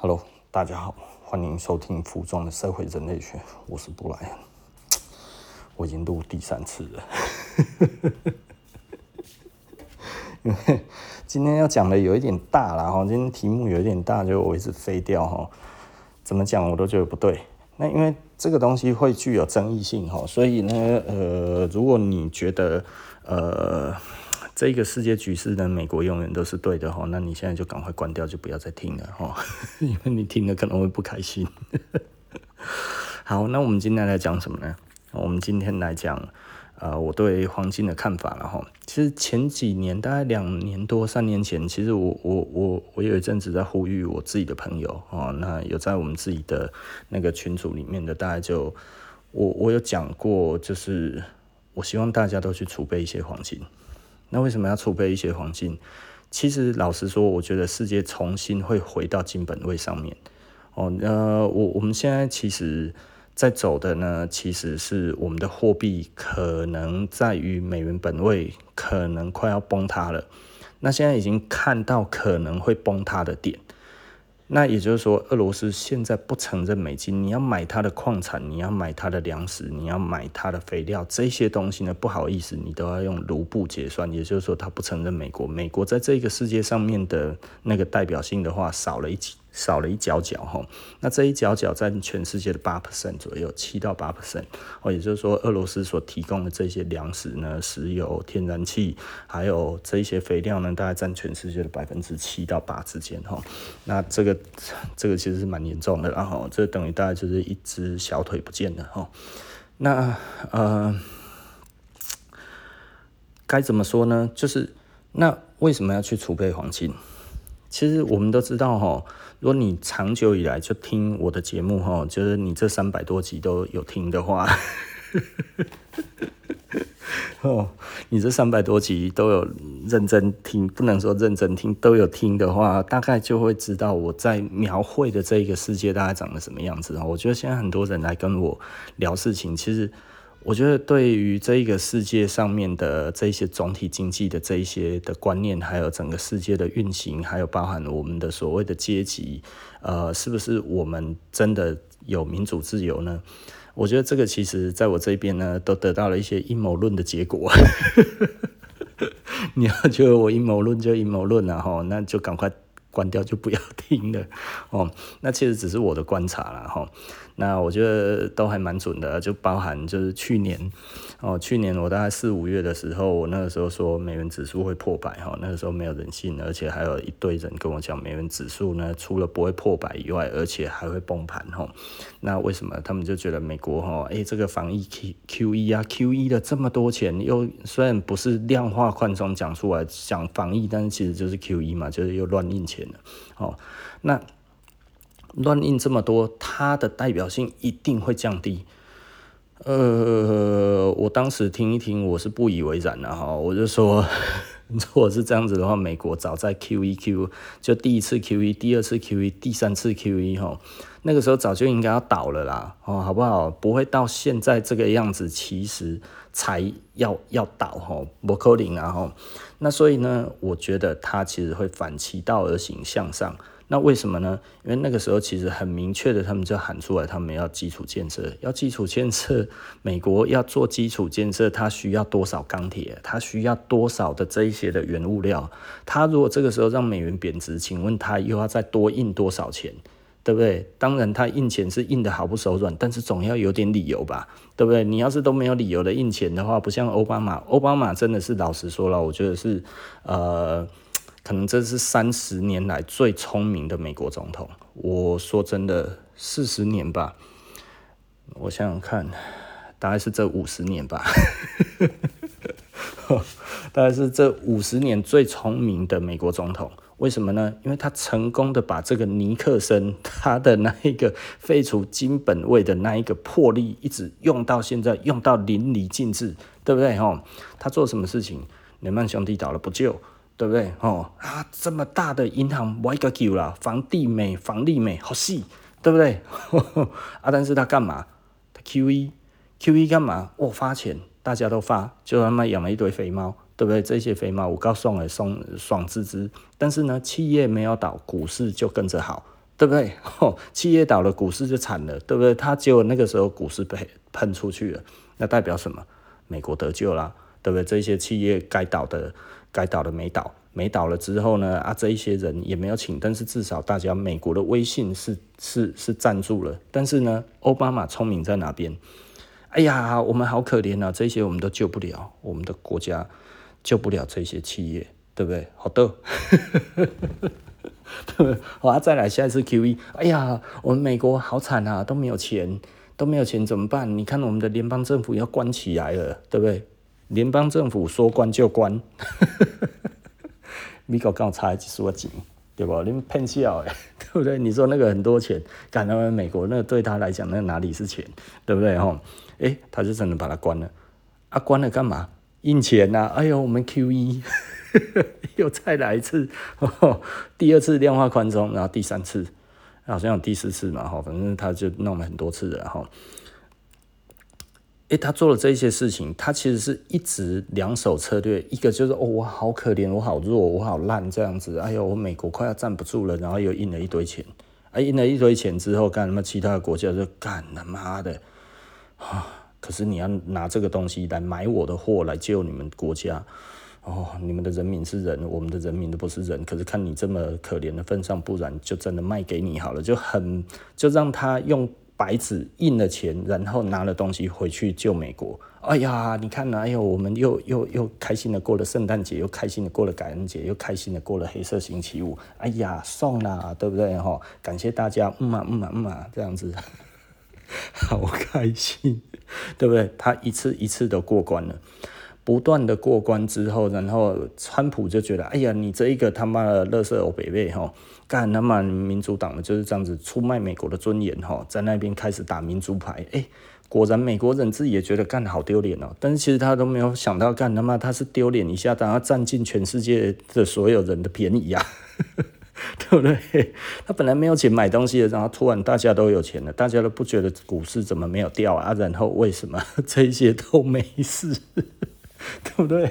Hello，大家好，欢迎收听《服装的社会人类学》，我是布莱恩，我已经录第三次了，因为今天要讲的有一点大了哈，今天题目有一点大，就我一直飞掉哈，怎么讲我都觉得不对。那因为这个东西会具有争议性哈，所以呢，呃，如果你觉得呃。这个世界局势呢，美国永远都是对的哈。那你现在就赶快关掉，就不要再听了哈，因为你听了可能会不开心。好，那我们今天来讲什么呢？我们今天来讲，呃，我对黄金的看法了哈。其实前几年，大概两年多、三年前，其实我我我我有一阵子在呼吁我自己的朋友哦，那有在我们自己的那个群组里面的，大概就我我有讲过，就是我希望大家都去储备一些黄金。那为什么要储备一些黄金？其实老实说，我觉得世界重新会回到金本位上面。哦，呃，我我们现在其实在走的呢，其实是我们的货币可能在于美元本位可能快要崩塌了。那现在已经看到可能会崩塌的点。那也就是说，俄罗斯现在不承认美金，你要买它的矿产，你要买它的粮食，你要买它的肥料，这些东西呢，不好意思，你都要用卢布结算。也就是说，它不承认美国，美国在这个世界上面的那个代表性的话，少了一。少了一角角哈，那这一角角占全世界的八 percent 左右，七到八 percent 哦，也就是说，俄罗斯所提供的这些粮食呢、石油、天然气，还有这一些肥料呢，大概占全世界的百分之七到八之间哈。那这个这个其实是蛮严重的，然后这等于大概就是一只小腿不见了哈。那呃，该怎么说呢？就是那为什么要去储备黄金？其实我们都知道哈，如果你长久以来就听我的节目哈，就是你这三百多集都有听的话，哦，你这三百多集都有认真听，不能说认真听，都有听的话，大概就会知道我在描绘的这个世界大概长得什么样子。我觉得现在很多人来跟我聊事情，其实。我觉得对于这一个世界上面的这些总体经济的这一些的观念，还有整个世界的运行，还有包含我们的所谓的阶级，呃，是不是我们真的有民主自由呢？我觉得这个其实在我这边呢，都得到了一些阴谋论的结果。你要觉得我阴谋论就阴谋论了哈，那就赶快关掉，就不要听了哦。那其实只是我的观察了哈。那我觉得都还蛮准的，就包含就是去年哦，去年我大概四五月的时候，我那个时候说美元指数会破百哈，那个时候没有人信，而且还有一堆人跟我讲美元指数呢，除了不会破百以外，而且还会崩盘哈。那为什么他们就觉得美国哈，诶，这个防疫 Q Q E 啊，Q E 的这么多钱，又虽然不是量化宽松讲出来讲防疫，但是其实就是 Q E 嘛，就是又乱印钱了哦，那。乱印这么多，它的代表性一定会降低。呃，我当时听一听，我是不以为然的哈。我就说，如果是这样子的话，美国早在 QE，Q 就第一次 QE，第二次 QE，第三次 QE 哈，那个时候早就应该要倒了啦，哦，好不好？不会到现在这个样子，其实才要要倒哈，不可能啊哈。那所以呢，我觉得它其实会反其道而行，向上。那为什么呢？因为那个时候其实很明确的，他们就喊出来，他们要基础建设，要基础建设。美国要做基础建设，它需要多少钢铁？它需要多少的这一些的原物料？它如果这个时候让美元贬值，请问它又要再多印多少钱？对不对？当然，它印钱是印得毫不手软，但是总要有点理由吧？对不对？你要是都没有理由的印钱的话，不像奥巴马，奥巴马真的是老实说了，我觉得是呃。可能这是三十年来最聪明的美国总统。我说真的，四十年吧，我想想看，大概是这五十年吧，大概是这五十年最聪明的美国总统。为什么呢？因为他成功的把这个尼克森他的那一个废除金本位的那一个魄力，一直用到现在，用到淋漓尽致，对不对？哈，他做什么事情？雷曼兄弟倒了不救。对不对？哦啊，这么大的银行，我一个救啦，房地美、房利美，好细，对不对？啊，但是他干嘛？他 QE，QE 干嘛？我、哦、发钱，大家都发，就他妈养了一堆肥猫，对不对？这些肥猫我告诉你，爽爽滋滋。但是呢，企业没有倒，股市就跟着好，对不对？哦，企业倒了，股市就惨了，对不对？他结果那个时候股市被喷出去了，那代表什么？美国得救啦，对不对？这些企业该倒的该倒的没倒，没倒了之后呢？啊，这一些人也没有请，但是至少大家美国的威信是是是站住了。但是呢，奥巴马聪明在哪边？哎呀，我们好可怜啊！这些我们都救不了，我们的国家救不了这些企业，对不对？好的，好啊，再来下一次 QE。哎呀，我们美国好惨啊，都没有钱，都没有钱怎么办？你看我们的联邦政府要关起来了，对不对？联邦政府说关就关，美国刚差一说钱，对不？你们骗笑诶，对不对？你说那个很多钱，赶到美国，那对他来讲，那哪里是钱，对不对？吼？哎，他就真的把它关了，啊，关了干嘛？印钱呐！哎呦，我们 QE 又再来一次，第二次量化宽松，然后第三次，好像有第四次嘛，哈，反正他就弄了很多次了，哈。哎，他做了这些事情，他其实是一直两手策略，一个就是哦，我好可怜，我好弱，我好烂这样子，哎呦，我美国快要站不住了，然后又印了一堆钱，啊，印了一堆钱之后，干什么？其他的国家就干他妈的。啊！可是你要拿这个东西来买我的货来救你们国家哦，你们的人民是人，我们的人民都不是人。可是看你这么可怜的份上，不然就真的卖给你好了，就很就让他用白纸印了钱，然后拿了东西回去救美国。哎呀，你看呐，哎呦，我们又又又开心的过了圣诞节，又开心的过了感恩节，又开心的过了黑色星期五。哎呀，送啦，对不对？哈，感谢大家，嗯嘛嗯嘛嗯嘛，这样子。好开心，对不对？他一次一次的过关了，不断的过关之后，然后川普就觉得，哎呀，你这一个他妈的垃圾欧北北哈，干他妈民主党的就是这样子出卖美国的尊严哈，在那边开始打民主牌，哎，果然美国人自己也觉得干得好丢脸哦，但是其实他都没有想到干他妈他是丢脸一下，然后占尽全世界的所有人的便宜呀。对不对？他本来没有钱买东西的，然后突然大家都有钱了，大家都不觉得股市怎么没有掉啊？然后为什么 这些都没事？对不对？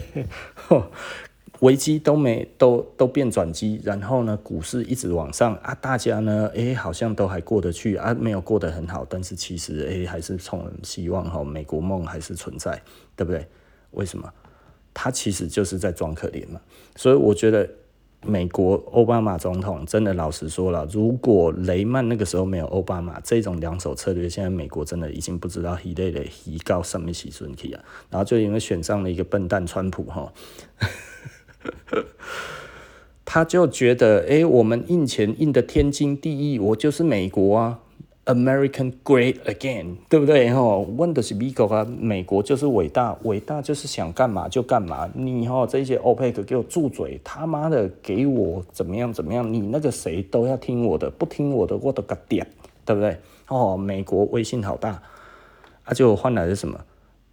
危机都没都都变转机，然后呢，股市一直往上啊，大家呢，哎，好像都还过得去啊，没有过得很好，但是其实哎，还是充满希望哈，美国梦还是存在，对不对？为什么？他其实就是在装可怜嘛，所以我觉得。美国奥巴马总统真的老实说了，如果雷曼那个时候没有奥巴马这种两手策略，现在美国真的已经不知道黑的的黑高什么时阵去啊。然后就因为选上了一个笨蛋川普哈，他就觉得哎、我们印钱印得天经地义，我就是美国啊。American great again，对不对？吼，问的是美国啊，美国就是伟大，伟大就是想干嘛就干嘛。你吼这些 OPEC 给我住嘴，他妈的给我怎么样怎么样？你那个谁都要听我的，不听我的我都个点，对不对？哦，美国威信好大，啊，就换来是什么？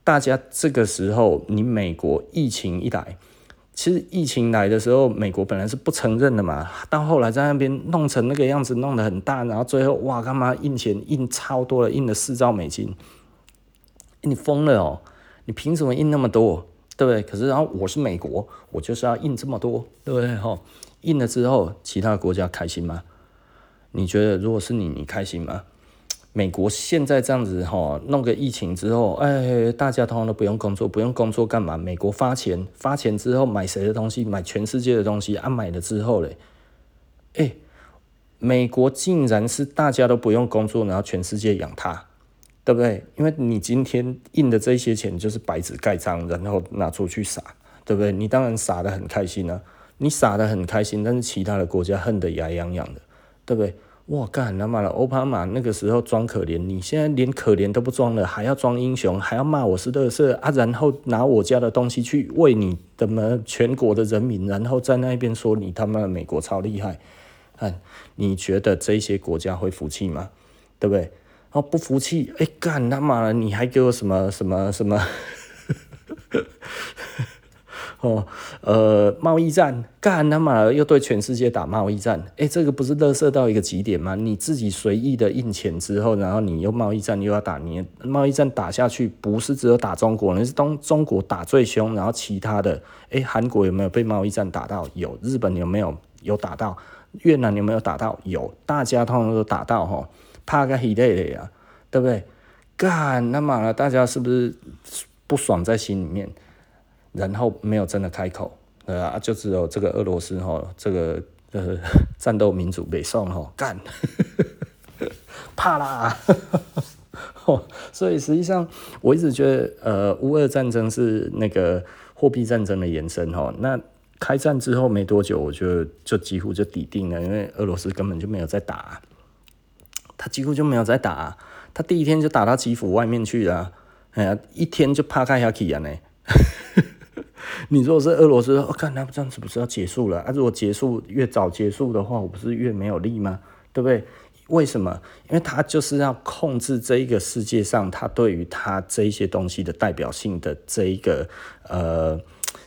大家这个时候，你美国疫情一来。其实疫情来的时候，美国本来是不承认的嘛，到后来在那边弄成那个样子，弄得很大，然后最后哇，干嘛印钱印超多了，印了四兆美金，你疯了哦！你凭什么印那么多，对不对？可是然后我是美国，我就是要印这么多，对不对？哈，印了之后，其他国家开心吗？你觉得如果是你，你开心吗？美国现在这样子哈，弄个疫情之后，哎，大家通常都不用工作，不用工作干嘛？美国发钱，发钱之后买谁的东西？买全世界的东西啊！买了之后嘞，哎，美国竟然是大家都不用工作，然后全世界养他，对不对？因为你今天印的这些钱就是白纸盖章，然后拿出去撒，对不对？你当然撒得很开心啊，你撒得很开心，但是其他的国家恨得牙痒痒的，对不对？我干他妈的，奥巴马那个时候装可怜，你现在连可怜都不装了，还要装英雄，还要骂我是乐色啊，然后拿我家的东西去喂你的么全国的人民，然后在那边说你他妈的美国超厉害，看 你觉得这些国家会服气吗？对不对？哦，不服气，哎干他妈的，你还给我什么什么什么？哦，呃，贸易战干他妈又对全世界打贸易战，哎，这个不是乐色到一个极点吗？你自己随意的印钱之后，然后你又贸易战又要打，你贸易战打下去，不是只有打中国，那是东中国打最凶，然后其他的，哎，韩国有没有被贸易战打到？有，日本有没有？有打到，越南有没有打到？有，大家通通都打到哈，怕个稀累的呀，对不对？干，那么大家是不是不爽在心里面？然后没有真的开口，啊，就只有这个俄罗斯哈，这个呃 战斗民族北宋哈干，怕啦。所以实际上我一直觉得，呃，乌俄战争是那个货币战争的延伸哈。那开战之后没多久，我觉得就几乎就底定了，因为俄罗斯根本就没有在打，他几乎就没有在打，他第一天就打到基辅外面去了，哎呀，一天就趴开下去了呢。你如果是俄罗斯，我看那这样子不是要结束了啊？如果结束越早结束的话，我不是越没有利吗？对不对？为什么？因为他就是要控制这一个世界上，他对于他这一些东西的代表性的这一个呃，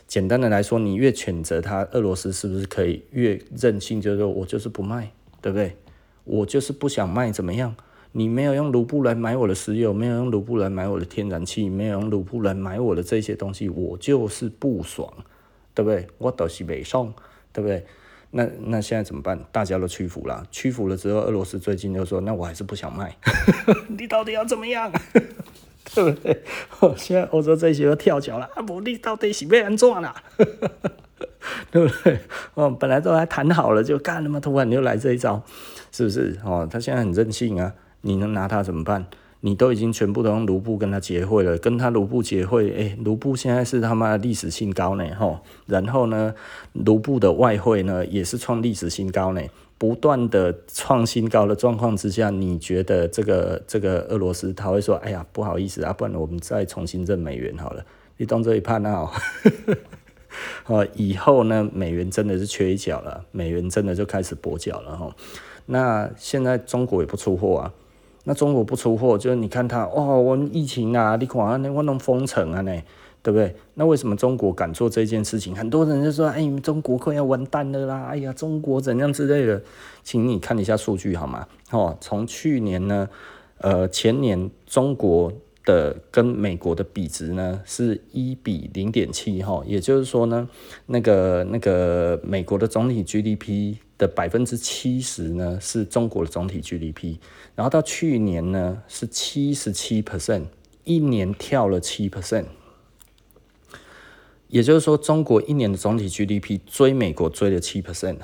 简单的来说，你越谴责他，俄罗斯是不是可以越任性？就是说我就是不卖，对不对？我就是不想卖，怎么样？你没有用卢布来买我的石油，没有用卢布来买我的天然气，没有用卢布来买我的这些东西，我就是不爽，对不对？我都是没送，对不对？那那现在怎么办？大家都屈服了，屈服了之后，俄罗斯最近就说：“那我还是不想卖，你到底要怎么样？对不对？”现在欧洲这些都跳脚了，啊不，你到底是被人撞了？对不对？哦，本来都还谈好了，就干了嘛，突然又来这一招，是不是？哦，他现在很任性啊，你能拿他怎么办？你都已经全部都用卢布跟他结汇了，跟他卢布结汇，诶、卢布现在是他妈的历史新高呢，吼，然后呢，卢布的外汇呢也是创历史新高呢，不断的创新高的状况之下，你觉得这个这个俄罗斯他会说，哎呀，不好意思啊，不然我们再重新认美元好了，你当这一判那 好，以后呢，美元真的是缺一角了，美元真的就开始跛脚了哈，那现在中国也不出货啊。那中国不出货，就是你看它，哦，我们疫情啊，你看那我弄封城啊，那，对不对？那为什么中国敢做这件事情？很多人就说，哎，中国快要完蛋了啦，哎呀，中国怎样之类的，请你看一下数据好吗？哦，从去年呢，呃，前年中国的跟美国的比值呢是一比零点七，哈，也就是说呢，那个那个美国的总体 GDP。的百分之七十呢是中国的总体 GDP，然后到去年呢是七十七 percent，一年跳了七 percent，也就是说中国一年的总体 GDP 追美国追了七 percent，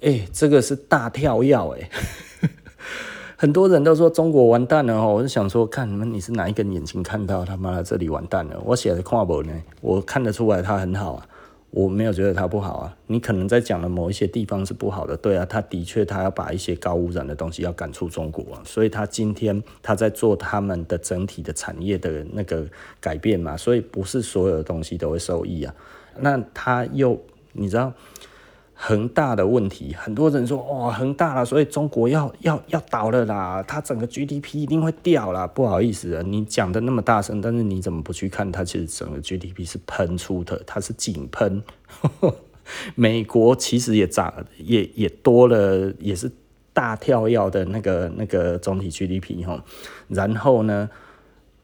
哎，这个是大跳跃哎，很多人都说中国完蛋了哦，我就想说看你们你是哪一根眼睛看到他妈的这里完蛋了？我写的跨博呢，我看得出来它很好啊。我没有觉得它不好啊，你可能在讲的某一些地方是不好的，对啊，他的确他要把一些高污染的东西要赶出中国啊，所以他今天他在做他们的整体的产业的那个改变嘛，所以不是所有的东西都会受益啊，那他又你知道？恒大的问题，很多人说哇，恒大了，所以中国要要要倒了啦，它整个 GDP 一定会掉啦。不好意思啊，你讲的那么大声，但是你怎么不去看它？其实整个 GDP 是喷出的，它是井喷。美国其实也涨，也也多了，也是大跳跃的那个那个总体 GDP 哈。然后呢，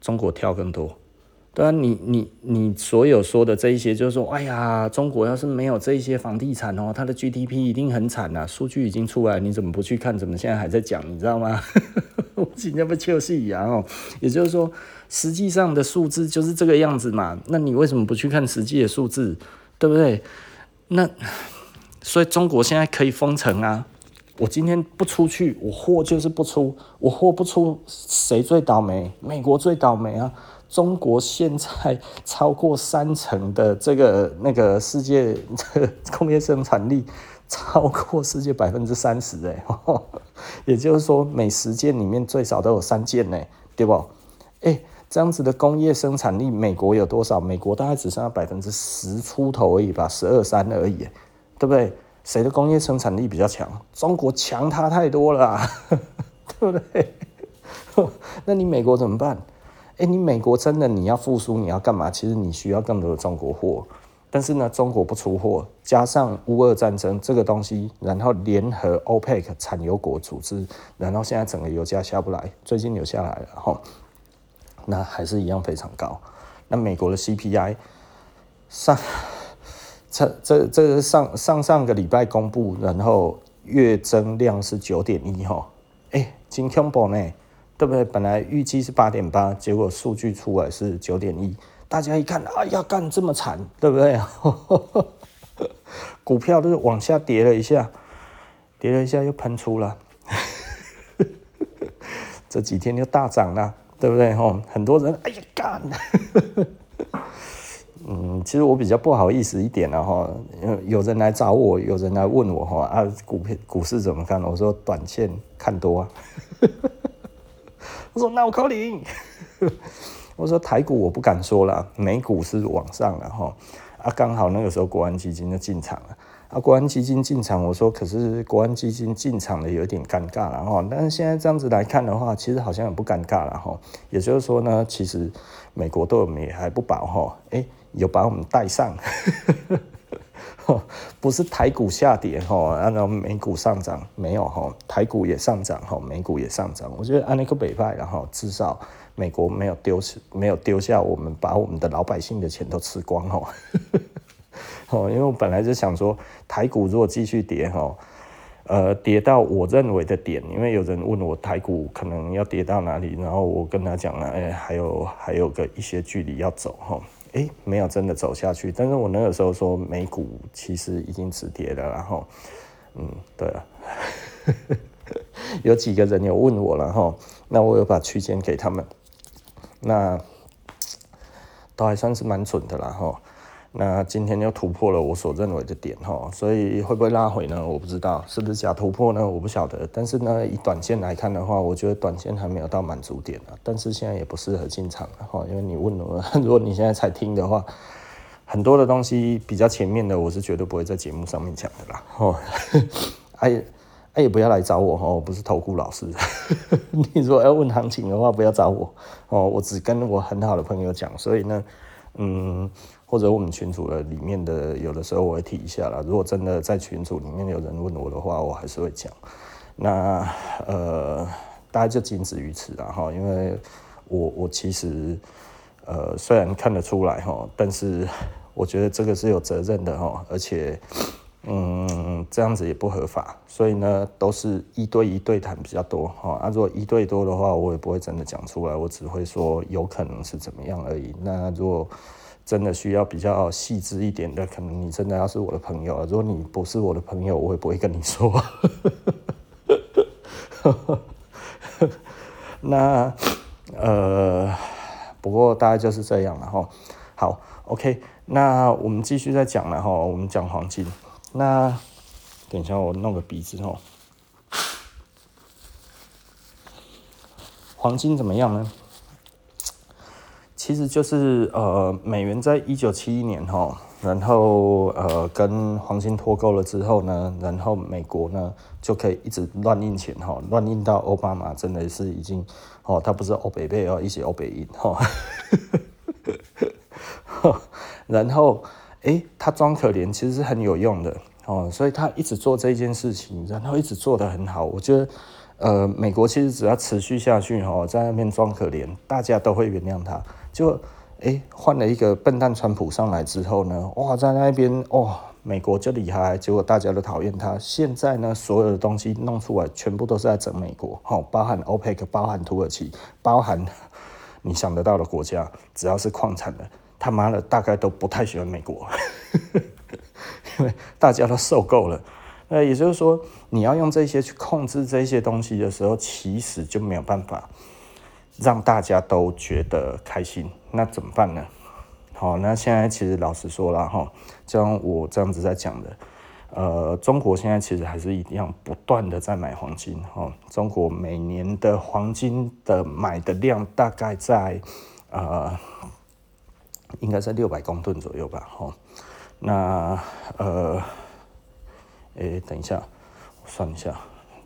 中国跳更多。对啊，你你你所有说的这一些，就是说，哎呀，中国要是没有这一些房地产哦，它的 GDP 一定很惨啊。数据已经出来，你怎么不去看？怎么现在还在讲？你知道吗？我今天不就是一样哦。也就是说，实际上的数字就是这个样子嘛。那你为什么不去看实际的数字？对不对？那所以中国现在可以封城啊。我今天不出去，我货就是不出。我货不出，谁最倒霉？美国最倒霉啊。中国现在超过三成的这个那个世界 工业生产力，超过世界百分之三十哎，也就是说每十件里面最少都有三件呢，对不？哎，这样子的工业生产力，美国有多少？美国大概只剩下百分之十出头而已吧，十二三而已，对不对？谁的工业生产力比较强？中国强他太多了，对不对？那你美国怎么办？哎，你美国真的你要复苏，你要干嘛？其实你需要更多的中国货，但是呢，中国不出货，加上乌俄战争这个东西，然后联合 OPEC 产油国组织，然后现在整个油价下不来，最近有下来了哈，那还是一样非常高。那美国的 CPI 上，这这这上上上个礼拜公布，然后。月增量是九点一哈，哎，真恐怖呢，对不对？本来预计是八点八，结果数据出来是九点一，大家一看，哎呀，干这么惨，对不对？股票都是往下跌了一下，跌了一下又喷出了，这几天又大涨了，对不对？吼，很多人，哎呀，干。嗯，其实我比较不好意思一点了哈，有人来找我，有人来问我哈啊，股票股市怎么看？我说短线看多啊。我说那我考你，我说台股我不敢说了，美股是往上了哈啊，刚好那个时候国安基金就进场了。啊，国安基金进场，我说可是国安基金进场的有点尴尬了哈，但是现在这样子来看的话，其实好像也不尴尬了哈，也就是说呢，其实美国对我们也还不薄哈，哎。有把我们带上，不是台股下跌哈，按照美股上涨没有哈，台股也上涨哈，美股也上涨。我觉得按那个北派，然后至少美国没有丢没有丢下我们，把我们的老百姓的钱都吃光哈。哦，因为我本来就想说，台股如果继续跌哈，呃，跌到我认为的点，因为有人问我台股可能要跌到哪里，然后我跟他讲了，哎，还有还有个一些距离要走哈。哎、没有真的走下去，但是我那个时候说美股其实已经止跌了，然后，嗯，对了，有几个人有问我了哈，那我有把区间给他们，那都还算是蛮准的了哈。那今天又突破了我所认为的点哈，所以会不会拉回呢？我不知道，是不是假突破呢？我不晓得。但是呢，以短线来看的话，我觉得短线还没有到满足点啊。但是现在也不适合进场了哈，因为你问我，如果你现在才听的话，很多的东西比较前面的，我是绝对不会在节目上面讲的啦。哦，哎哎，也不要来找我哈，我不是投顾老师。你如果要问行情的话，不要找我哦，我只跟我很好的朋友讲，所以呢，嗯。或者我们群组的里面的有的时候我会提一下啦。如果真的在群组里面有人问我的话，我还是会讲。那呃，大概就仅止于此了哈。因为我我其实呃虽然看得出来哈，但是我觉得这个是有责任的哈，而且嗯这样子也不合法，所以呢都是一对一对谈比较多哈。啊，如果一对多的话，我也不会真的讲出来，我只会说有可能是怎么样而已。那如果真的需要比较细致一点的，可能你真的要是我的朋友，如果你不是我的朋友，我也不会跟你说。那呃，不过大概就是这样了哈。好，OK，那我们继续再讲了哈。我们讲黄金，那等一下我弄个鼻子哈。黄金怎么样呢？其实就是呃，美元在一九七一年哈，然后呃跟黄金脱钩了之后呢，然后美国呢就可以一直乱印钱哈，乱印到奥巴马真的是已经哦，他不是欧北贝哦，一些欧北印哈，然后诶，他装可怜其实是很有用的哦，所以他一直做这件事情，然后一直做得很好，我觉得呃，美国其实只要持续下去哈，在那边装可怜，大家都会原谅他。就诶，换了一个笨蛋川普上来之后呢，哇，在那边哇，美国就厉害，结果大家都讨厌他。现在呢，所有的东西弄出来，全部都是在整美国，哈，包含 OPEC，包含土耳其，包含你想得到的国家，只要是矿产的，他妈的大概都不太喜欢美国，因 为大家都受够了。那也就是说，你要用这些去控制这些东西的时候，其实就没有办法。让大家都觉得开心，那怎么办呢？好，那现在其实老实说了哈，像我这样子在讲的，呃，中国现在其实还是一样不断的在买黄金哈。中国每年的黄金的买的量大概在呃，应该在六百公吨左右吧。哈，那呃，诶，等一下，我算一下，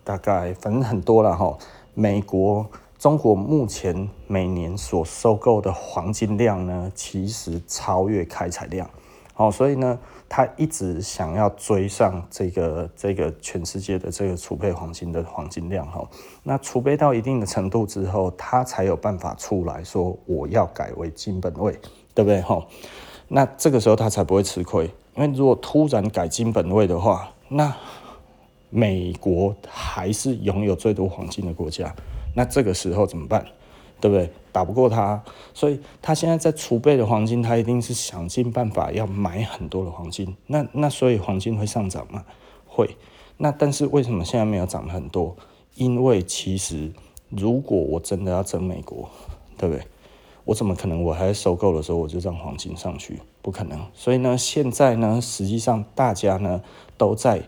大概反正很多了哈。美国。中国目前每年所收购的黄金量呢，其实超越开采量，好，所以呢，他一直想要追上这个这个全世界的这个储备黄金的黄金量，哈，那储备到一定的程度之后，他才有办法出来说我要改为金本位，对不对，哈？那这个时候他才不会吃亏，因为如果突然改金本位的话，那美国还是拥有最多黄金的国家，那这个时候怎么办？对不对？打不过他，所以他现在在储备的黄金，他一定是想尽办法要买很多的黄金。那那所以黄金会上涨吗？会。那但是为什么现在没有涨很多？因为其实如果我真的要整美国，对不对？我怎么可能我还收购的时候我就让黄金上去？不可能。所以呢，现在呢，实际上大家呢都在，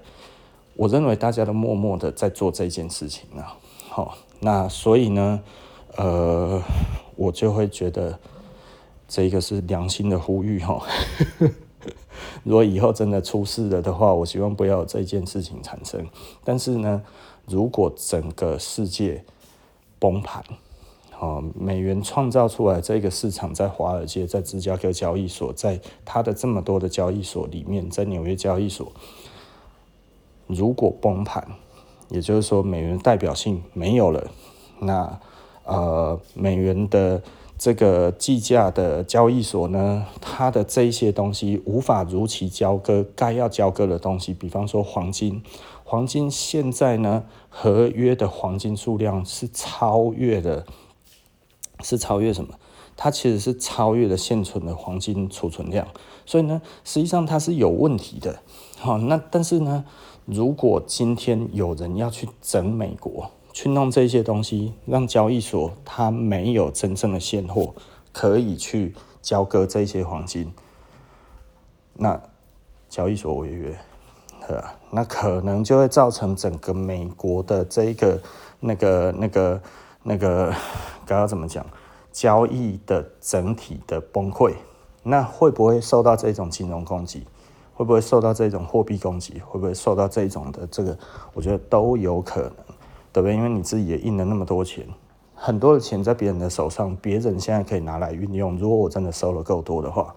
我认为大家都默默的在做这件事情啊。好，那所以呢。呃，我就会觉得这个是良心的呼吁哈。如果以后真的出事了的话，我希望不要有这件事情产生。但是呢，如果整个世界崩盘，哦，美元创造出来这个市场，在华尔街，在芝加哥交易所，在它的这么多的交易所里面，在纽约交易所，如果崩盘，也就是说美元代表性没有了，那。呃，美元的这个计价的交易所呢，它的这一些东西无法如期交割该要交割的东西，比方说黄金，黄金现在呢，合约的黄金数量是超越的，是超越什么？它其实是超越了现存的黄金储存量，所以呢，实际上它是有问题的。好，那但是呢，如果今天有人要去整美国，去弄这些东西，让交易所它没有真正的现货可以去交割这些黄金，那交易所违约，对吧？那可能就会造成整个美国的这个那个那个那个刚刚怎么讲？交易的整体的崩溃，那会不会受到这种金融攻击？会不会受到这种货币攻击？会不会受到这种的这个？我觉得都有可能。对不对？因为你自己也印了那么多钱，很多的钱在别人的手上，别人现在可以拿来运用。如果我真的收了够多的话，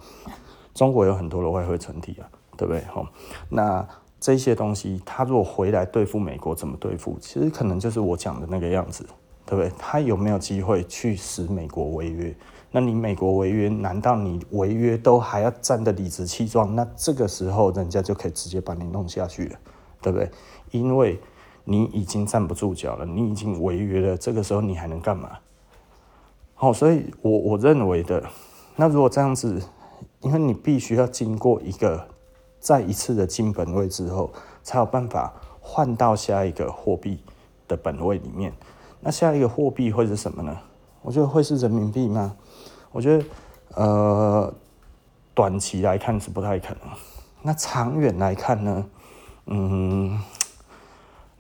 中国有很多的外汇存底啊，对不对？好，那这些东西，他如果回来对付美国，怎么对付？其实可能就是我讲的那个样子，对不对？他有没有机会去使美国违约？那你美国违约，难道你违约都还要站得理直气壮？那这个时候，人家就可以直接把你弄下去了，对不对？因为。你已经站不住脚了，你已经违约了，这个时候你还能干嘛？好，所以我我认为的，那如果这样子，因为你必须要经过一个再一次的金本位之后，才有办法换到下一个货币的本位里面。那下一个货币会是什么呢？我觉得会是人民币吗？我觉得，呃，短期来看是不太可能。那长远来看呢？嗯。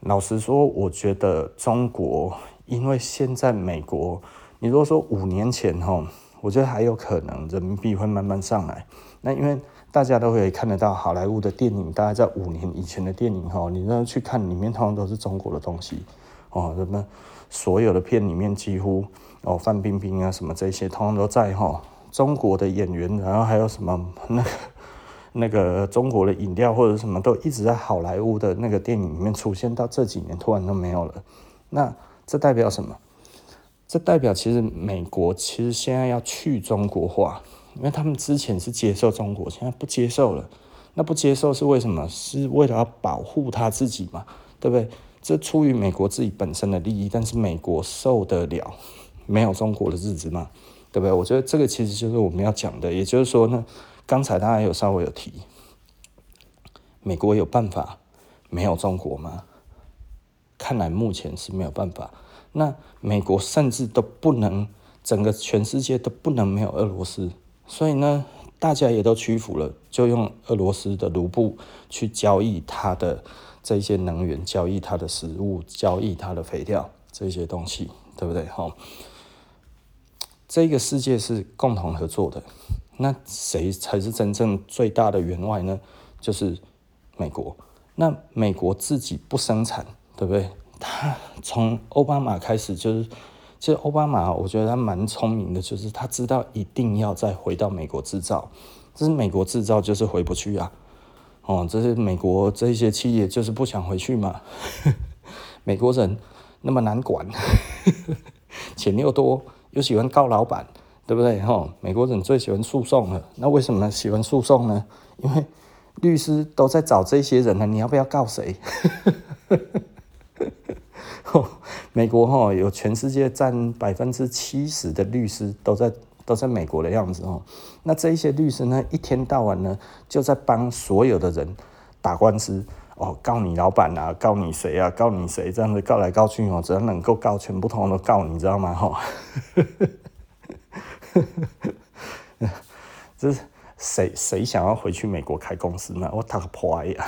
老实说，我觉得中国，因为现在美国，你如果说五年前哈，我觉得还有可能人民币会慢慢上来。那因为大家都可以看得到好莱坞的电影，大概在五年以前的电影哈，你那去看里面通常都是中国的东西哦，什么所有的片里面几乎哦，范冰冰啊什么这些，通通都在哈中国的演员，然后还有什么那个。那个中国的饮料或者什么都一直在好莱坞的那个电影里面出现，到这几年突然都没有了。那这代表什么？这代表其实美国其实现在要去中国化，因为他们之前是接受中国，现在不接受了。那不接受是为什么？是为了要保护他自己嘛，对不对？这出于美国自己本身的利益，但是美国受得了没有中国的日子吗？对不对？我觉得这个其实就是我们要讲的，也就是说呢。刚才大家有稍微有提，美国有办法没有中国吗？看来目前是没有办法。那美国甚至都不能，整个全世界都不能没有俄罗斯。所以呢，大家也都屈服了，就用俄罗斯的卢布去交易它的这些能源，交易它的食物，交易它的肥料这些东西，对不对？哈，这个世界是共同合作的。那谁才是真正最大的员外呢？就是美国。那美国自己不生产，对不对？他从奥巴马开始就是，其实奥巴马我觉得他蛮聪明的，就是他知道一定要再回到美国制造。这是美国制造就是回不去啊。哦，这是美国这些企业就是不想回去嘛。美国人那么难管，钱又多，又喜欢告老板。对不对？哈，美国人最喜欢诉讼了。那为什么喜欢诉讼呢？因为律师都在找这些人呢。你要不要告谁？美国哈有全世界占百分之七十的律师都在都在美国的样子哦。那这些律师呢，一天到晚呢就在帮所有的人打官司哦，告你老板啊，告你谁啊，告你谁这样子告来告去哦，只要能够告，全部通通都告你，知道吗？哈，这是谁谁想要回去美国开公司呢？我打个破呀！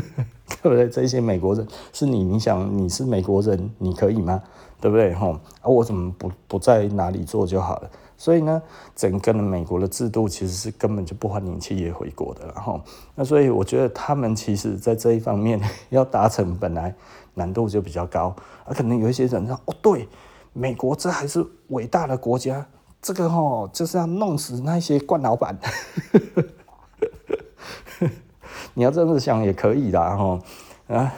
对不对？这些美国人是你，你想你是美国人，你可以吗？对不对？吼，啊，我怎么不不在哪里做就好了？所以呢，整个的美国的制度其实是根本就不欢迎企业回国的，然后那所以我觉得他们其实在这一方面 要达成本来难度就比较高，啊，可能有一些人说哦，对，美国这还是伟大的国家，这个吼就是要弄死那些惯老板。你要这样子想也可以的哈，啊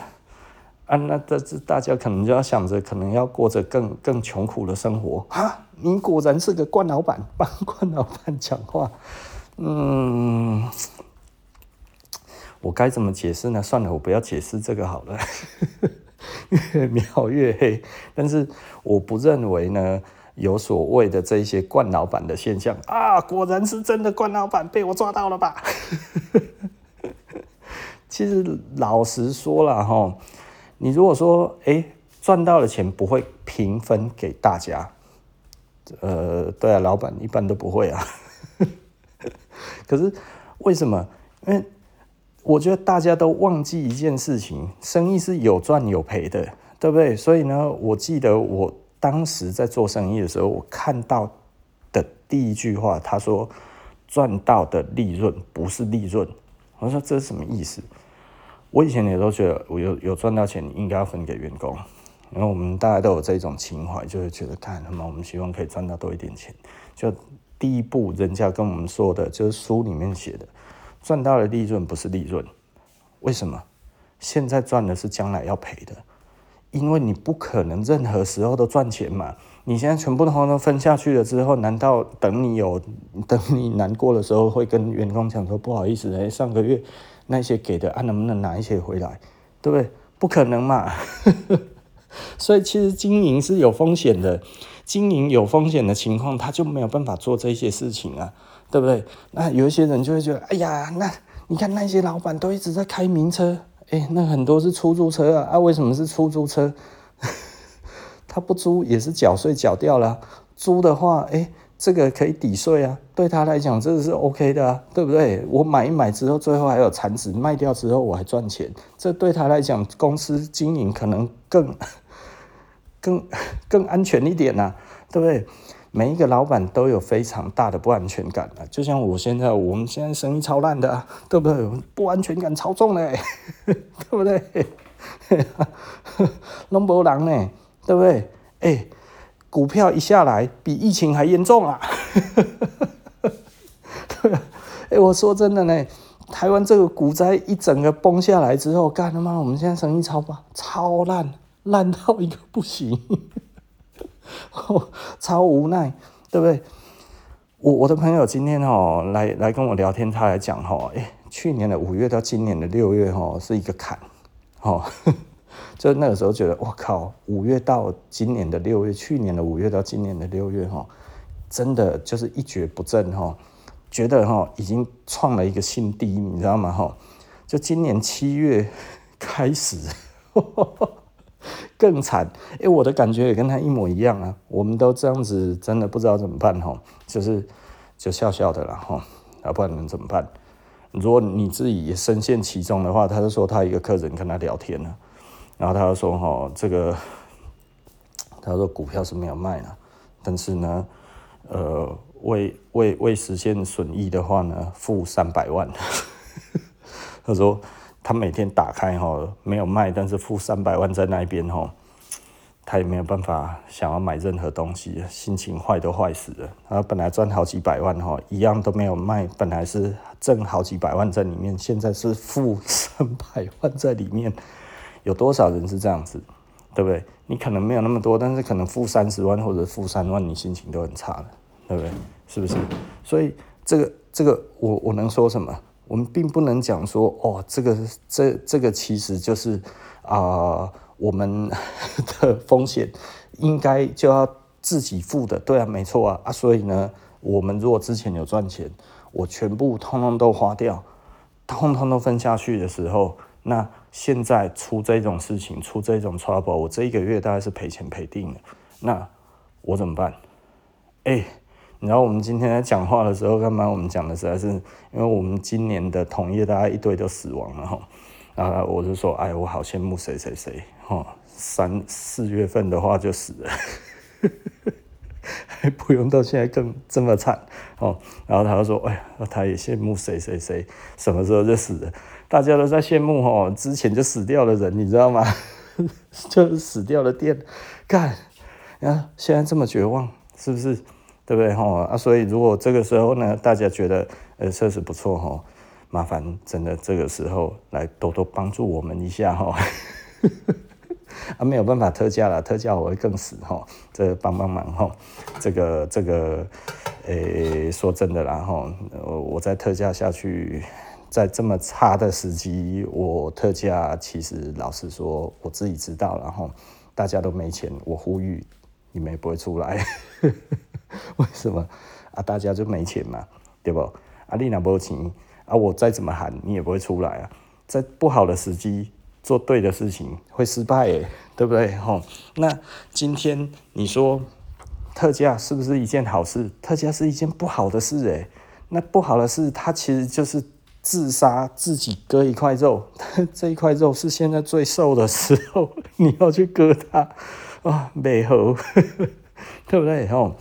啊，那这大家可能就要想着，可能要过着更更穷苦的生活啊！你果然是个惯老板，帮惯老板讲话，嗯，我该怎么解释呢？算了，我不要解释这个好了，越描越黑。但是我不认为呢，有所谓的这些惯老板的现象啊，果然是真的惯老板，被我抓到了吧？其实老实说了哈，你如果说诶赚到的钱不会平分给大家，呃，对啊，老板一般都不会啊。可是为什么？因为我觉得大家都忘记一件事情，生意是有赚有赔的，对不对？所以呢，我记得我当时在做生意的时候，我看到的第一句话，他说赚到的利润不是利润。我说这是什么意思？我以前也都觉得，我有有赚到钱，你应该要分给员工，因为我们大家都有这种情怀，就是觉得看，那么我们希望可以赚到多一点钱。就第一步，人家跟我们说的，就是书里面写的，赚到的利润不是利润，为什么？现在赚的是将来要赔的，因为你不可能任何时候都赚钱嘛。你现在全部的都分下去了之后，难道等你有等你难过的时候，会跟员工讲说不好意思，哎，上个月。那些给的啊，能不能拿一些回来？对不对？不可能嘛！所以其实经营是有风险的，经营有风险的情况，他就没有办法做这些事情啊，对不对？那有一些人就会觉得，哎呀，那你看那些老板都一直在开名车，哎，那很多是出租车啊，啊，为什么是出租车？他不租也是缴税缴掉了，租的话，哎。这个可以抵税啊，对他来讲这个是 OK 的啊，对不对？我买一买之后，最后还有产值，卖掉之后我还赚钱，这对他来讲，公司经营可能更 更 更安全一点呐，对不对？每一个老板都有非常大的不安全感啊，就像我现在，我们现在生意超烂的啊，对不对？不安全感超重嘞，对不对？拢无人呢，对不对？哎。股票一下来，比疫情还严重啊！对啊，哎，我说真的呢，台湾这个股灾一整个崩下来之后，干他妈，我们现在生意超棒，超烂，烂到一个不行，超无奈，对不对？我我的朋友今天哦来来跟我聊天，他来讲哈，哎，去年的五月到今年的六月哈是一个坎，哈。就那个时候觉得，我靠，五月到今年的六月，去年的五月到今年的六月，哈，真的就是一蹶不振，哈，觉得哈已经创了一个新低，你知道吗？哈，就今年七月 开始 更惨，哎，我的感觉也跟他一模一样啊，我们都这样子，真的不知道怎么办，哈，就是就笑笑的了，哈，要不然能怎么办？如果你自己也深陷其中的话，他就说他一个客人跟他聊天了。然后他就说：“哈，这个，他说股票是没有卖了，但是呢，呃，为为为实现损益的话呢，负三百万。他说他每天打开哈，没有卖，但是负三百万在那边哈，他也没有办法想要买任何东西，心情坏都坏死了。他本来赚好几百万哈，一样都没有卖，本来是挣好几百万在里面，现在是负三百万在里面。”有多少人是这样子，对不对？你可能没有那么多，但是可能负三十万或者负三万，你心情都很差的，对不对？是不是？所以这个这个，我我能说什么？我们并不能讲说，哦，这个这这个其实就是啊、我们 的风险应该就要自己付的，对啊，没错啊，啊，所以呢，我们如果之前有赚钱，我全部通通都花掉，通通都分下去的时候，那现在出这种事情，出这种 trouble，我这一个月大概是赔钱赔定了，那我怎么办？哎、欸。你知道我们今天在讲话的时候，干嘛？我们讲的实在是，因为我们今年的同业大概一堆都死亡了哈。然后我就说，哎，我好羡慕谁谁谁哈。三四月份的话就死了，还不用到现在更这么惨哦。然后他就说，哎，他也羡慕谁谁谁，什么时候就死了？大家都在羡慕哦，之前就死掉的人，你知道吗？就是死掉的店，干，啊，现在这么绝望，是不是？对不对哈啊？所以如果这个时候呢，大家觉得呃确实不错哈，麻烦真的这个时候来多多帮助我们一下哈。啊，没有办法特价了，特价我会更死哈。这帮帮忙哈，这个这个，诶，说真的啦哈，我再特价下去，在这么差的时机，我特价其实老实说，我自己知道，然后大家都没钱，我呼吁你们也不会出来。为什么啊？大家就没钱嘛，对不？啊，你那没钱啊，我再怎么喊你也不会出来啊。在不好的时机做对的事情会失败，对不对？吼，那今天你说特价是不是一件好事？特价是一件不好的事诶。那不好的事，它其实就是自杀，自己割一块肉。这一块肉是现在最瘦的时候，你要去割它啊，美猴，对不对？吼。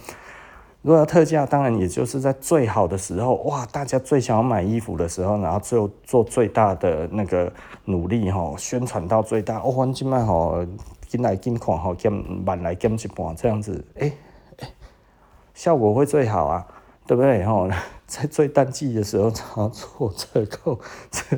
如果要特价，当然也就是在最好的时候，哇！大家最想要买衣服的时候，然后最后做最大的那个努力哈，宣传到最大。哦，今麦吼，进来进款吼，减慢来减一半这样子，哎、欸、哎、欸，效果会最好啊，对不对？吼，在最淡季的时候，然后做折扣，这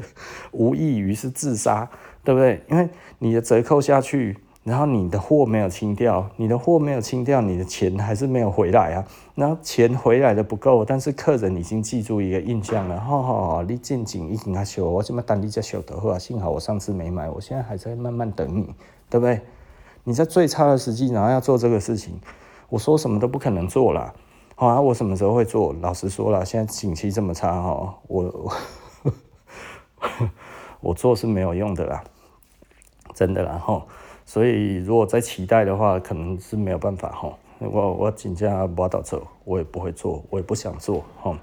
无异于是自杀，对不对？因为你的折扣下去。然后你的货没有清掉，你的货没有清掉，你的钱还是没有回来啊。然后钱回来的不够，但是客人已经记住一个印象了。哈哈，你进景已经在修，我怎么等你在修的话，幸好我上次没买，我现在还在慢慢等你，对不对？你在最差的时机，然后要做这个事情，我说什么都不可能做了。好啊，我什么时候会做？老实说了，现在景气这么差哈，我 我，做是没有用的啦，真的啦哈。所以，如果再期待的话，可能是没有办法哈。我我请假不要到走，我也不会做，我也不想做哈。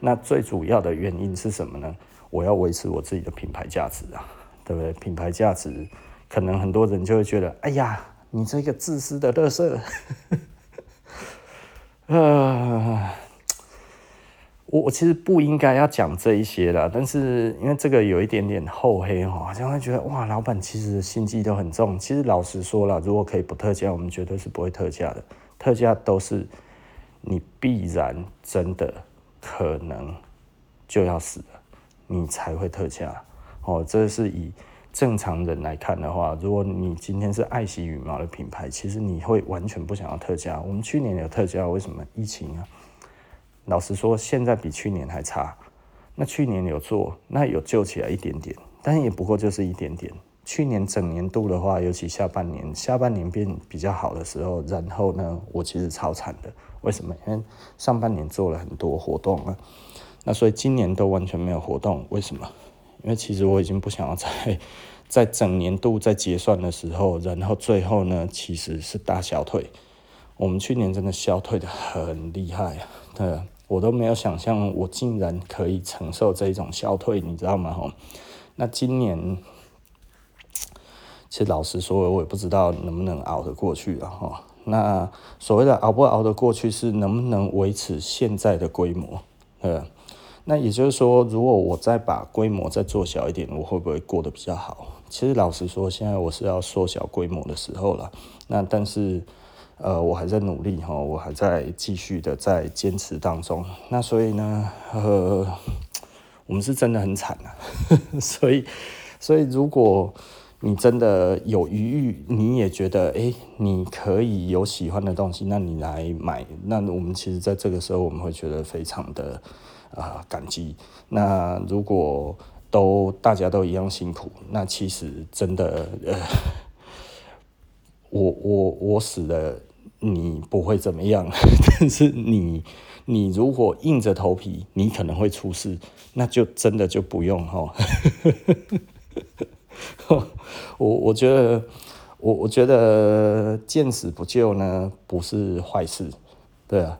那最主要的原因是什么呢？我要维持我自己的品牌价值啊，对不对？品牌价值，可能很多人就会觉得，哎呀，你这个自私的垃圾，啊。我我其实不应该要讲这一些的，但是因为这个有一点点厚黑哈，好像会觉得哇，老板其实心机都很重。其实老实说了，如果可以不特价，我们绝对是不会特价的。特价都是你必然真的可能就要死了，你才会特价哦。这是以正常人来看的话，如果你今天是爱惜羽毛的品牌，其实你会完全不想要特价。我们去年有特价，为什么？疫情啊。老实说，现在比去年还差。那去年有做，那有救起来一点点，但也不过就是一点点。去年整年度的话，尤其下半年，下半年变比较好的时候，然后呢，我其实超惨的。为什么？因为上半年做了很多活动啊，那所以今年都完全没有活动。为什么？因为其实我已经不想要在在整年度在结算的时候，然后最后呢，其实是大消退。我们去年真的消退得很厉害啊，对。我都没有想象，我竟然可以承受这种消退，你知道吗？吼，那今年其实老实说，我也不知道能不能熬得过去了哈。那所谓的熬不熬得过去，是能不能维持现在的规模？呃，那也就是说，如果我再把规模再做小一点，我会不会过得比较好？其实老实说，现在我是要缩小规模的时候了。那但是。呃，我还在努力哈，我还在继续的在坚持当中。那所以呢，呃，我们是真的很惨啊。所以，所以如果你真的有余裕，你也觉得哎，你可以有喜欢的东西，那你来买。那我们其实在这个时候，我们会觉得非常的啊、感激。那如果都大家都一样辛苦，那其实真的，呃，我我我死了，你不会怎么样，但是你你如果硬着头皮，你可能会出事，那就真的就不用哈。我我觉得我我觉得见死不救呢不是坏事，对啊，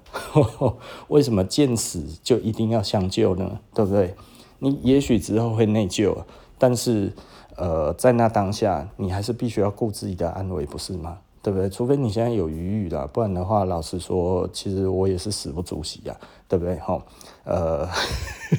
为什么见死就一定要相救呢？对不对？你也许之后会内疚，但是，呃，在那当下，你还是必须要顾自己的安危，不是吗？对不对？除非你现在有余裕了，不然的话，老实说，其实我也是死不足惜呀，对不对？哈，呃，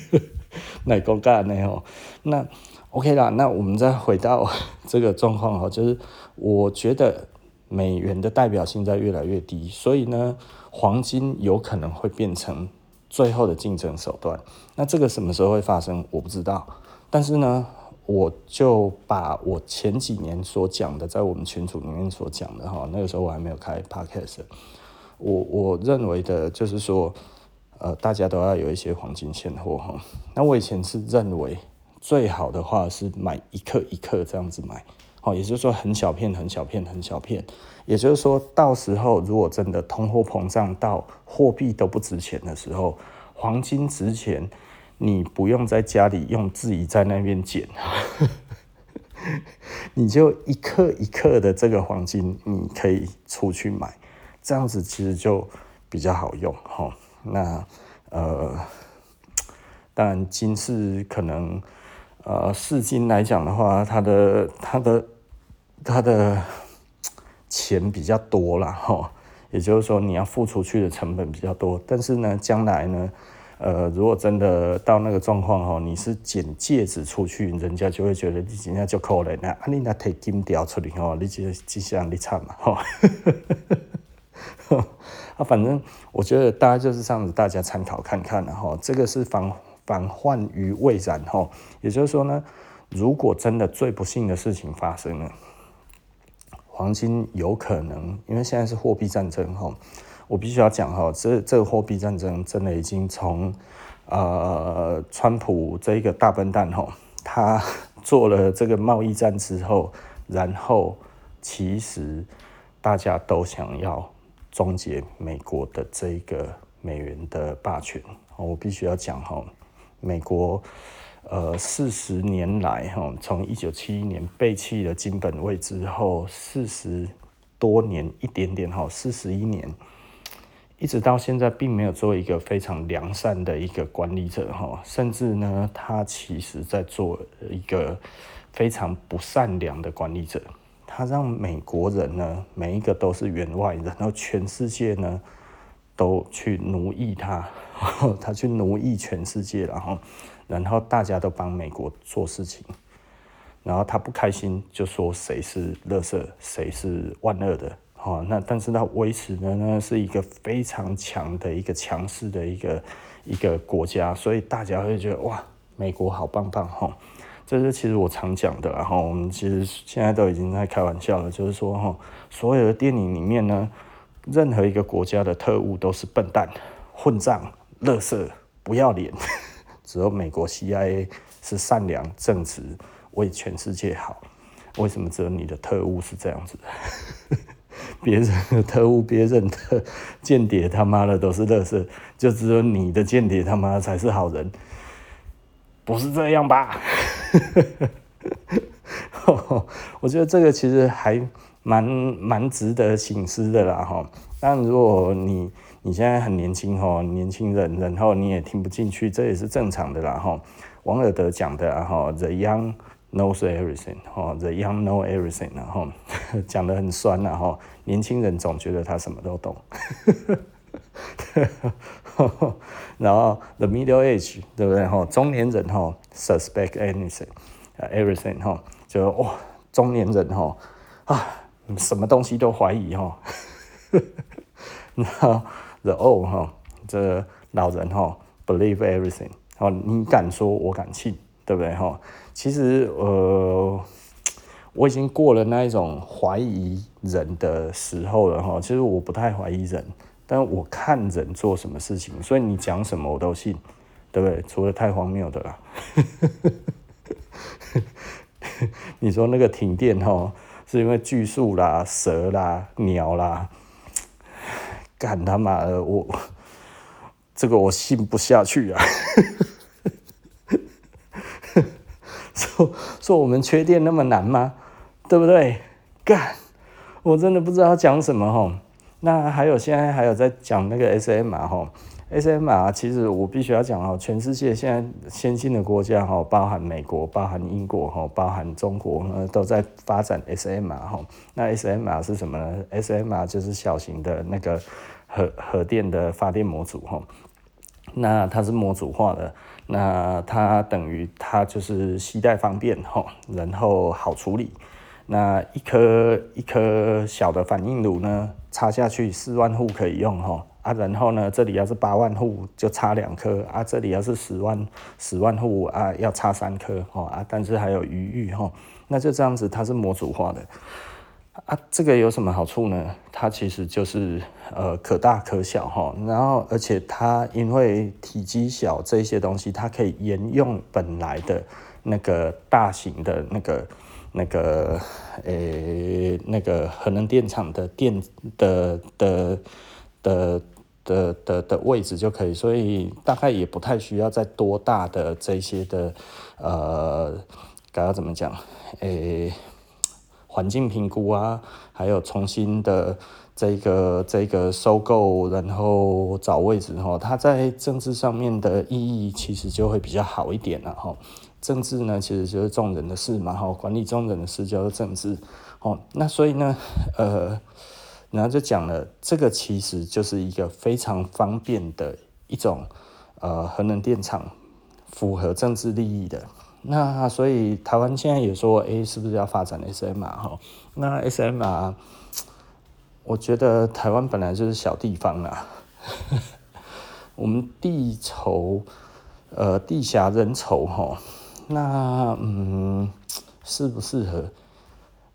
那够干呢哦。那 OK 啦，那我们再回到 这个状况哈，就是我觉得美元的代表性在越来越低，所以呢，黄金有可能会变成。最后的竞争手段，那这个什么时候会发生？我不知道。但是呢，我就把我前几年所讲的，在我们群组里面所讲的哈，那个时候我还没有开 podcast，我我认为的就是说，呃，大家都要有一些黄金现货哈。那我以前是认为最好的话是买一克一克这样子买，好，也就是说很小片很小片很小片。也就是说，到时候如果真的通货膨胀到货币都不值钱的时候，黄金值钱，你不用在家里用自己在那边捡，你就一克一克的这个黄金，你可以出去买，这样子其实就比较好用哈。那呃，当然金是可能呃市金来讲的话，它的它的它的。钱比较多了，哈，也就是说你要付出去的成本比较多，但是呢，将来呢，呃，如果真的到那个状况哈，你是捡戒指出去，人家就会觉得你今天就可怜了，啊，你那摕金条出来哦，你就就像你惨嘛，哈，啊，反正我觉得大家就是这样子，大家参考看看，然后这个是防防患于未然，哈，也就是说呢，如果真的最不幸的事情发生了。黄金有可能，因为现在是货币战争哈，我必须要讲哈，这这个货币战争真的已经从呃川普这一个大笨蛋哈，他做了这个贸易战之后，然后其实大家都想要终结美国的这个美元的霸权，我必须要讲哈，美国。呃，四十年来，哈，从一九七一年背弃了金本位之后，四十多年一点点，哈，四十一年，一直到现在，并没有做一个非常良善的一个管理者，哈，甚至呢，他其实在做一个非常不善良的管理者，他让美国人呢，每一个都是员外，然后全世界呢，都去奴役他，他去奴役全世界，然后。然后大家都帮美国做事情，然后他不开心就说谁是垃圾，谁是万恶的，哦，那但是他维持的呢是一个非常强的一个强势的一个一个国家，所以大家会觉得哇，美国好棒棒哈，这是其实我常讲的，然后我们其实现在都已经在开玩笑了，就是说哈，所有的电影里面呢，任何一个国家的特务都是笨蛋、混账、垃圾、不要脸。只有美国 CIA 是善良正直，为全世界好。为什么只有你的特务是这样子？别人的特务，别人的间谍，他妈的都是垃圾，就只有你的间谍他妈才是好人，不是这样吧？我觉得这个其实还蛮蛮值得省思的啦哈。但如果你你现在很年轻哈，年轻人，然后你也听不进去，这也是正常的啦哈。王尔德讲的哈，The young knows everything，哈，The young know everything，然后讲得很酸呐哈。年轻人总觉得他什么都懂，然后 The middle age，对不对哈？中年人哈，suspect anything，everything 哈，就哇，中年人哈啊，什么东西都怀疑哈，然后。The old 哈，这老人哈，believe everything，哦，你敢说，我敢信，对不对哈？其实呃，我已经过了那一种怀疑人的时候了哈。其实我不太怀疑人，但我看人做什么事情，所以你讲什么我都信，对不对？除了太荒谬的啦。你说那个停电吼，是因为巨树啦、蛇啦、鸟啦，干他妈的我，这个我信不下去啊！说说我们缺电那么难吗？对不对？干，我真的不知道讲什么哈。那还有现在还有在讲那个 SM 哈吼。SMR 其实我必须要讲哦，全世界现在先进的国家哈，包含美国、包含英国哈、包含中国呢，都在发展 SMR 哈。那 SMR 是什么呢？SMR 就是小型的那个核核电的发电模组哈。那它是模组化的，那它等于它就是携带方便哈，然后好处理。那一颗一颗小的反应炉呢，插下去四万户可以用哈。啊，然后呢，这里要是八万户就插两颗啊，这里要是十万十万户啊，要插三颗哦啊，但是还有余裕哈，那就这样子，它是模组化的啊，这个有什么好处呢？它其实就是呃可大可小哈，然后而且它因为体积小这些东西，它可以沿用本来的那个大型的那个那个诶那个核能电厂的电的的的。的的的位置就可以，所以大概也不太需要再多大的这些的呃，该要怎么讲？诶、环境评估啊，还有重新的这个这个收购，然后找位置哈，它在政治上面的意义其实就会比较好一点了哈。政治呢，其实就是众人的事嘛哈，管理众人的事叫做政治哦。那所以呢，呃。然后就讲了，这个其实就是一个非常方便的一种呃核能电厂，符合政治利益的。那所以台湾现在也说，哎，是不是要发展 SMR 哈？那 SMR，我觉得台湾本来就是小地方啦，我们地稠，呃，地狭人稠哈，那嗯，适不适合？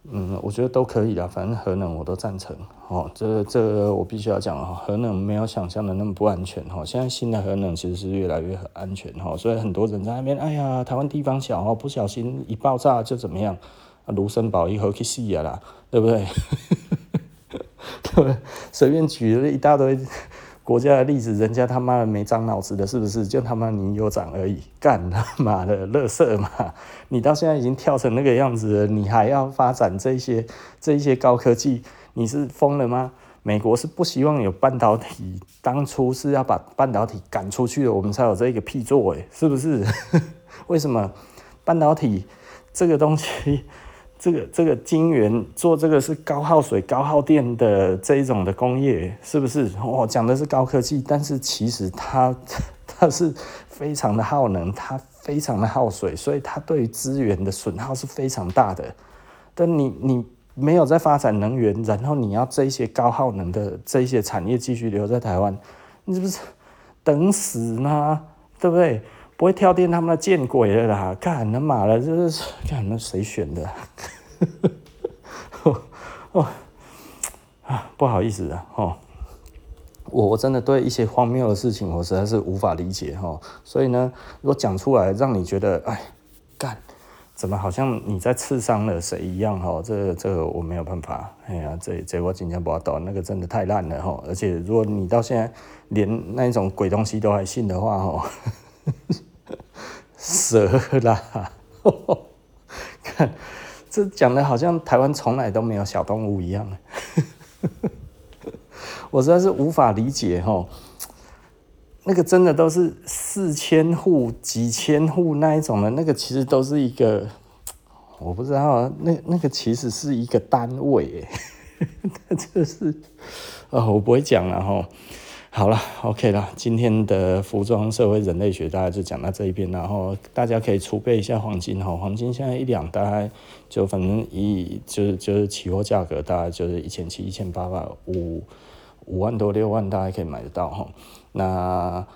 嗯，我觉得都可以啦，反正核能我都赞成。哦，这这、我必须要讲哦，核能没有想象的那么不安全哈。现在新的核能其实是越来越安全哈，所以很多人在那边，哎呀，台湾地方小哦，不小心一爆炸就怎么样？卢森堡一口气死了啦，对不对？对不对？随便举了一大堆。国家的例子，人家他妈的没长脑子的，是不是？就他妈你有长而已，干他妈的，乐色嘛！你到现在已经跳成那个样子了，你还要发展这些 这些高科技？你是疯了吗？美国是不希望有半导体，当初是要把半导体赶出去的，我们才有这个屁做，诶，是不是？为什么半导体这个东西？这个这个晶圆做这个是高耗水、高耗电的这一种的工业，是不是？哦，讲的是高科技，但是其实它 它是非常的耗能，它非常的耗水，所以它对于资源的损耗是非常大的。但你你没有在发展能源，然后你要这些高耗能的这些产业继续留在台湾，你是不是等死呢？对不对？不会跳电，他们的见鬼了啦！干他妈的，这是干那谁选的？哦啊，不好意思啊，哦，我我真的对一些荒谬的事情，我实在是无法理解哈。所以呢，如果讲出来让你觉得，哎，干，怎么好像你在刺伤了谁一样哈？这、这我没有办法。哎呀，这这我今天不要抖，那个真的太烂了哈。而且如果你到现在连那种鬼东西都还信的话，哈。蛇啦，看这讲的好像台湾从来都没有小动物一样，我实在是无法理解哈。那个真的都是四千户、几千户那一种的，那个其实都是一个，我不知道，那那个其实是一个单位，那这是啊，我不会讲了哈。好了，OK 了，今天的服装社会人类学大概就讲到这一边，然后大家可以储备一下黄金哈，黄金现在一两大概就反正一就是就是期货价格大概就是一千七、一千八百五五万多六万大概可以买得到哈，那。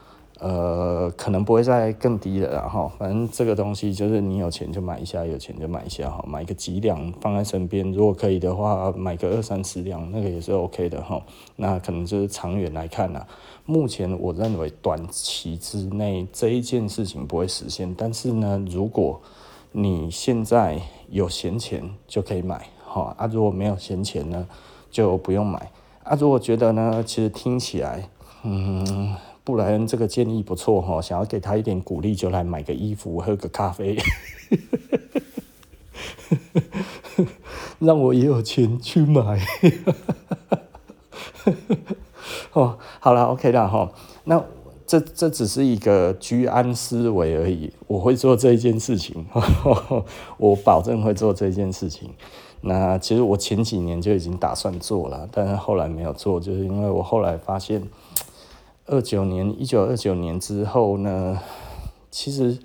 呃，可能不会再更低了，然后反正这个东西就是你有钱就买一下，有钱就买一下哈，买个几两放在身边，如果可以的话，买个二三十两，那个也是 OK 的哈。那可能就是长远来看呢，目前我认为短期之内这一件事情不会实现，但是呢，如果你现在有闲钱就可以买，好啊，如果没有闲钱呢，就不用买啊。如果觉得呢，其实听起来，嗯，布莱恩这个建议不错哈，想要给他一点鼓励，就来买个衣服，喝个咖啡。让我也有钱去买 哦，好了，OK 了哈。那这这只是一个居安思危而已。我会做这一件事情，我保证会做这件事情。那其实我前几年就已经打算做了，但是后来没有做，就是因为我后来发现，二九年一九二九年之后呢，其实。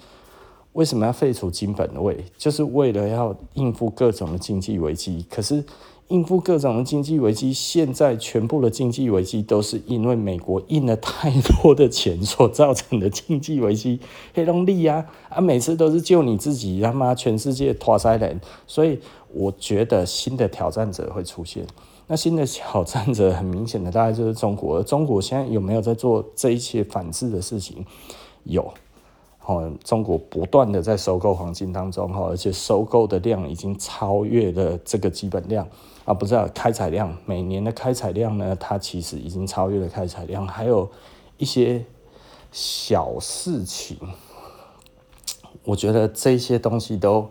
为什么要废除金本位？就是为了要应付各种的经济危机。可是应付各种的经济危机，现在全部的经济危机都是因为美国印了太多的钱所造成的经济危机。黑龙利啊啊，每次都是救你自己，他妈全世界拖塞人。所以我觉得新的挑战者会出现。那新的挑战者很明显的，大概就是中国。中国现在有没有在做这一些反制的事情？有。哦，中国不断的在收购黄金当中，哈，而且收购的量已经超越了这个基本量啊，不是开采量，每年的开采量呢，它其实已经超越了开采量，还有一些小事情，我觉得这些东西都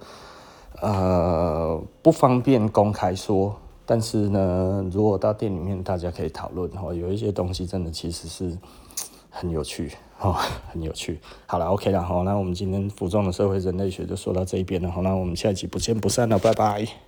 呃不方便公开说，但是呢，如果到店里面，大家可以讨论，哈，有一些东西真的其实是 很有趣。哦，很有趣。好了，OK 了，好，那我们今天服装的社会人类学就说到这一边了，好，那我们下一集不见不散了，拜拜。